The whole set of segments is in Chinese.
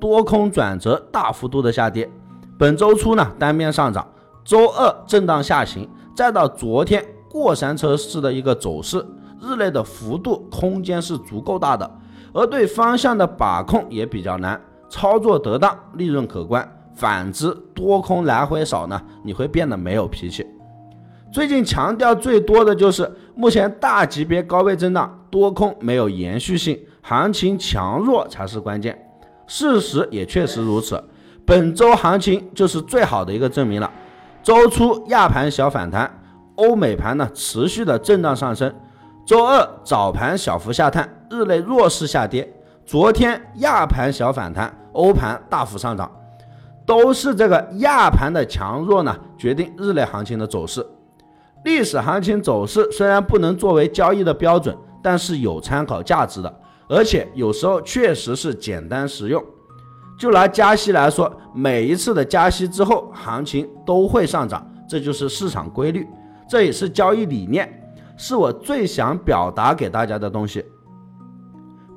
多空转折，大幅度的下跌。本周初呢，单边上涨，周二震荡下行，再到昨天过山车式的一个走势，日内的幅度空间是足够大的，而对方向的把控也比较难，操作得当，利润可观。反之，多空来回少呢，你会变得没有脾气。最近强调最多的就是目前大级别高位震荡，多空没有延续性，行情强弱才是关键。事实也确实如此，本周行情就是最好的一个证明了。周初亚盘小反弹，欧美盘呢持续的震荡上升，周二早盘小幅下探，日内弱势下跌。昨天亚盘小反弹，欧盘大幅上涨。都是这个亚盘的强弱呢，决定日内行情的走势。历史行情走势虽然不能作为交易的标准，但是有参考价值的，而且有时候确实是简单实用。就拿加息来说，每一次的加息之后，行情都会上涨，这就是市场规律，这也是交易理念，是我最想表达给大家的东西。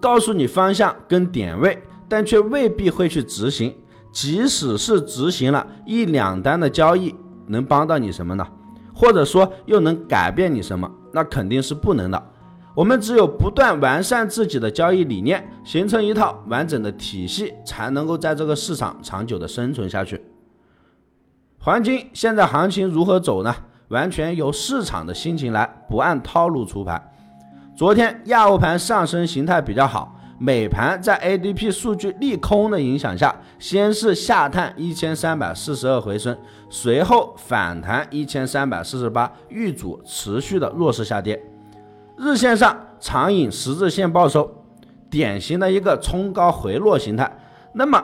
告诉你方向跟点位，但却未必会去执行。即使是执行了一两单的交易，能帮到你什么呢？或者说又能改变你什么？那肯定是不能的。我们只有不断完善自己的交易理念，形成一套完整的体系，才能够在这个市场长久的生存下去。黄金现在行情如何走呢？完全由市场的心情来，不按套路出牌。昨天亚欧盘上升形态比较好。美盘在 ADP 数据利空的影响下，先是下探一千三百四十二回升，随后反弹一千三百四十八，遇阻持续的弱势下跌。日线上长影十字线报收，典型的一个冲高回落形态。那么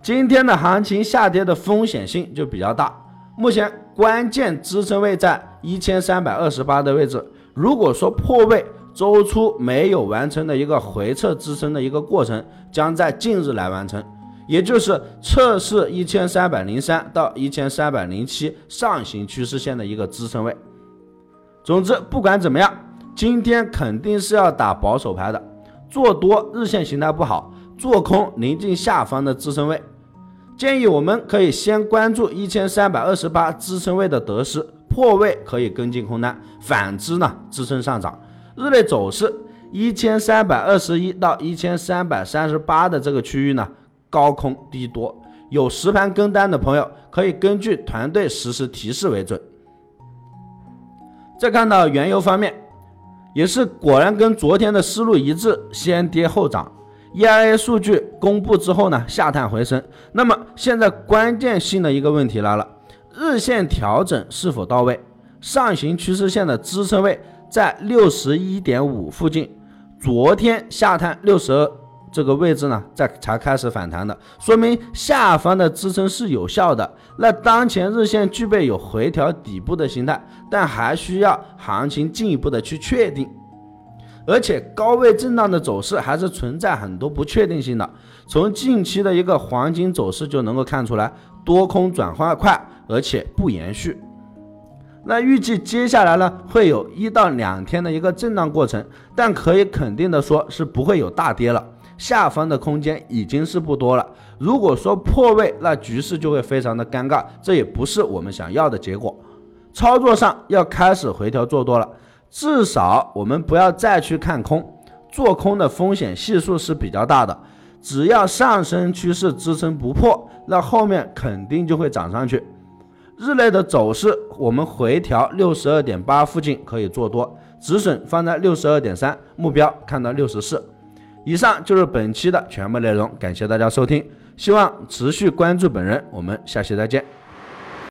今天的行情下跌的风险性就比较大。目前关键支撑位在一千三百二十八的位置，如果说破位。周初没有完成的一个回撤支撑的一个过程，将在近日来完成，也就是测试一千三百零三到一千三百零七上行趋势线的一个支撑位。总之，不管怎么样，今天肯定是要打保守牌的，做多日线形态不好，做空临近下方的支撑位。建议我们可以先关注一千三百二十八支撑位的得失，破位可以跟进空单，反之呢支撑上涨。日内走势一千三百二十一到一千三百三十八的这个区域呢，高空低多，有实盘跟单的朋友可以根据团队实时提示为准。再看到原油方面，也是果然跟昨天的思路一致，先跌后涨。EIA 数据公布之后呢，下探回升。那么现在关键性的一个问题来了，日线调整是否到位？上行趋势线的支撑位？在六十一点五附近，昨天下探六十二这个位置呢，在才开始反弹的，说明下方的支撑是有效的。那当前日线具备有回调底部的形态，但还需要行情进一步的去确定。而且高位震荡的走势还是存在很多不确定性的。从近期的一个黄金走势就能够看出来，多空转换快，而且不延续。那预计接下来呢，会有一到两天的一个震荡过程，但可以肯定的说，是不会有大跌了。下方的空间已经是不多了。如果说破位，那局势就会非常的尴尬，这也不是我们想要的结果。操作上要开始回调做多了，至少我们不要再去看空，做空的风险系数是比较大的。只要上升趋势支撑不破，那后面肯定就会涨上去。日内的走势，我们回调六十二点八附近可以做多，止损放在六十二点三，目标看到六十四。以上就是本期的全部内容，感谢大家收听，希望持续关注本人，我们下期再见。